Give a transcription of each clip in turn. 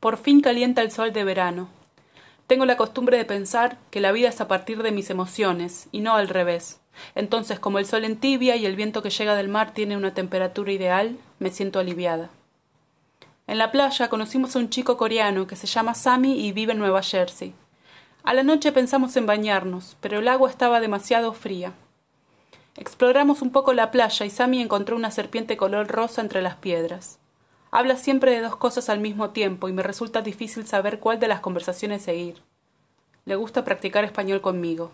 Por fin calienta el sol de verano. Tengo la costumbre de pensar que la vida es a partir de mis emociones, y no al revés. Entonces, como el sol entibia y el viento que llega del mar tiene una temperatura ideal, me siento aliviada. En la playa conocimos a un chico coreano que se llama Sammy y vive en Nueva Jersey. A la noche pensamos en bañarnos, pero el agua estaba demasiado fría. Exploramos un poco la playa y Sammy encontró una serpiente color rosa entre las piedras. Habla siempre de dos cosas al mismo tiempo y me resulta difícil saber cuál de las conversaciones seguir. Le gusta practicar español conmigo.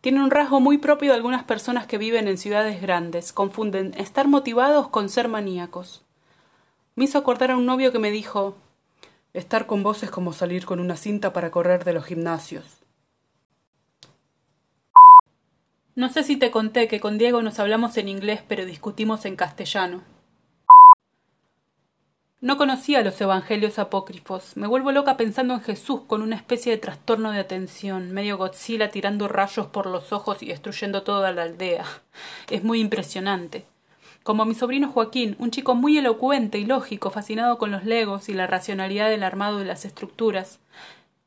Tiene un rasgo muy propio de algunas personas que viven en ciudades grandes. Confunden estar motivados con ser maníacos. Me hizo acordar a un novio que me dijo Estar con vos es como salir con una cinta para correr de los gimnasios. No sé si te conté que con Diego nos hablamos en inglés pero discutimos en castellano. No conocía los evangelios apócrifos. Me vuelvo loca pensando en Jesús con una especie de trastorno de atención, medio Godzilla tirando rayos por los ojos y destruyendo toda la aldea. Es muy impresionante. Como mi sobrino Joaquín, un chico muy elocuente y lógico, fascinado con los legos y la racionalidad del armado de las estructuras.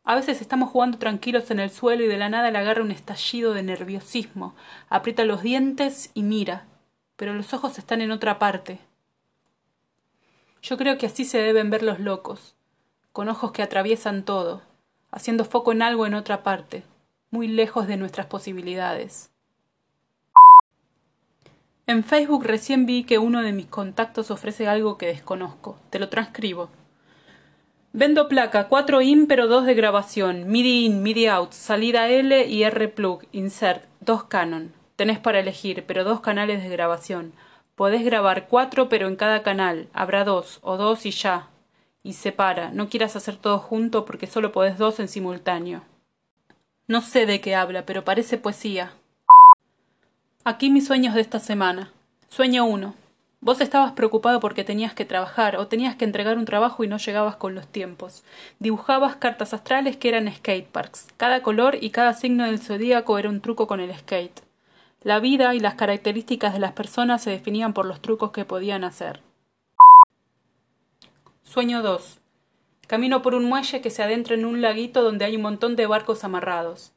A veces estamos jugando tranquilos en el suelo y de la nada le agarra un estallido de nerviosismo, aprieta los dientes y mira, pero los ojos están en otra parte, yo creo que así se deben ver los locos, con ojos que atraviesan todo, haciendo foco en algo en otra parte, muy lejos de nuestras posibilidades. En Facebook recién vi que uno de mis contactos ofrece algo que desconozco. Te lo transcribo. Vendo placa 4 in pero 2 de grabación, MIDI in, MIDI out, salida L y R plug, insert, 2 Canon. Tenés para elegir, pero dos canales de grabación. Podés grabar cuatro, pero en cada canal. Habrá dos, o dos y ya. Y separa. No quieras hacer todo junto porque solo podés dos en simultáneo. No sé de qué habla, pero parece poesía. Aquí mis sueños de esta semana. Sueño uno. Vos estabas preocupado porque tenías que trabajar o tenías que entregar un trabajo y no llegabas con los tiempos. Dibujabas cartas astrales que eran skateparks. Cada color y cada signo del zodíaco era un truco con el skate. La vida y las características de las personas se definían por los trucos que podían hacer. Sueño 2. Camino por un muelle que se adentra en un laguito donde hay un montón de barcos amarrados.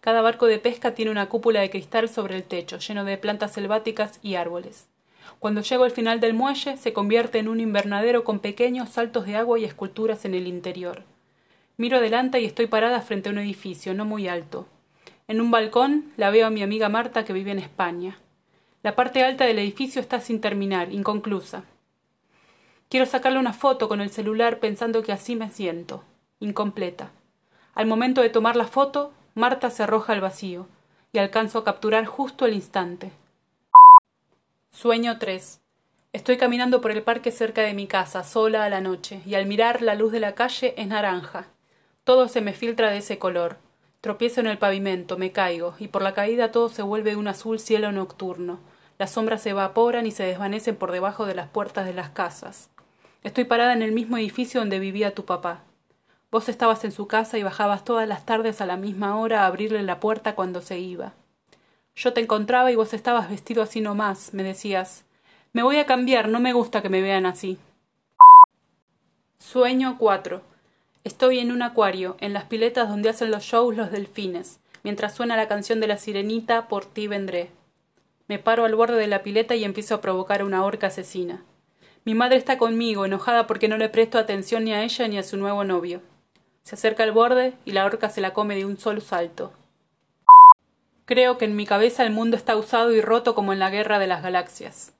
Cada barco de pesca tiene una cúpula de cristal sobre el techo, lleno de plantas selváticas y árboles. Cuando llego al final del muelle, se convierte en un invernadero con pequeños saltos de agua y esculturas en el interior. Miro adelante y estoy parada frente a un edificio no muy alto. En un balcón la veo a mi amiga Marta que vive en España. La parte alta del edificio está sin terminar, inconclusa. Quiero sacarle una foto con el celular pensando que así me siento, incompleta. Al momento de tomar la foto, Marta se arroja al vacío, y alcanzo a capturar justo el instante. Sueño 3. Estoy caminando por el parque cerca de mi casa, sola a la noche, y al mirar la luz de la calle es naranja. Todo se me filtra de ese color. Tropiezo en el pavimento, me caigo, y por la caída todo se vuelve un azul cielo nocturno. Las sombras se evaporan y se desvanecen por debajo de las puertas de las casas. Estoy parada en el mismo edificio donde vivía tu papá. Vos estabas en su casa y bajabas todas las tardes a la misma hora a abrirle la puerta cuando se iba. Yo te encontraba y vos estabas vestido así nomás, me decías. Me voy a cambiar, no me gusta que me vean así. Sueño 4. Estoy en un acuario, en las piletas donde hacen los shows los delfines, mientras suena la canción de la sirenita Por ti vendré. Me paro al borde de la pileta y empiezo a provocar una horca asesina. Mi madre está conmigo, enojada porque no le presto atención ni a ella ni a su nuevo novio. Se acerca al borde y la horca se la come de un solo salto. Creo que en mi cabeza el mundo está usado y roto como en la guerra de las galaxias.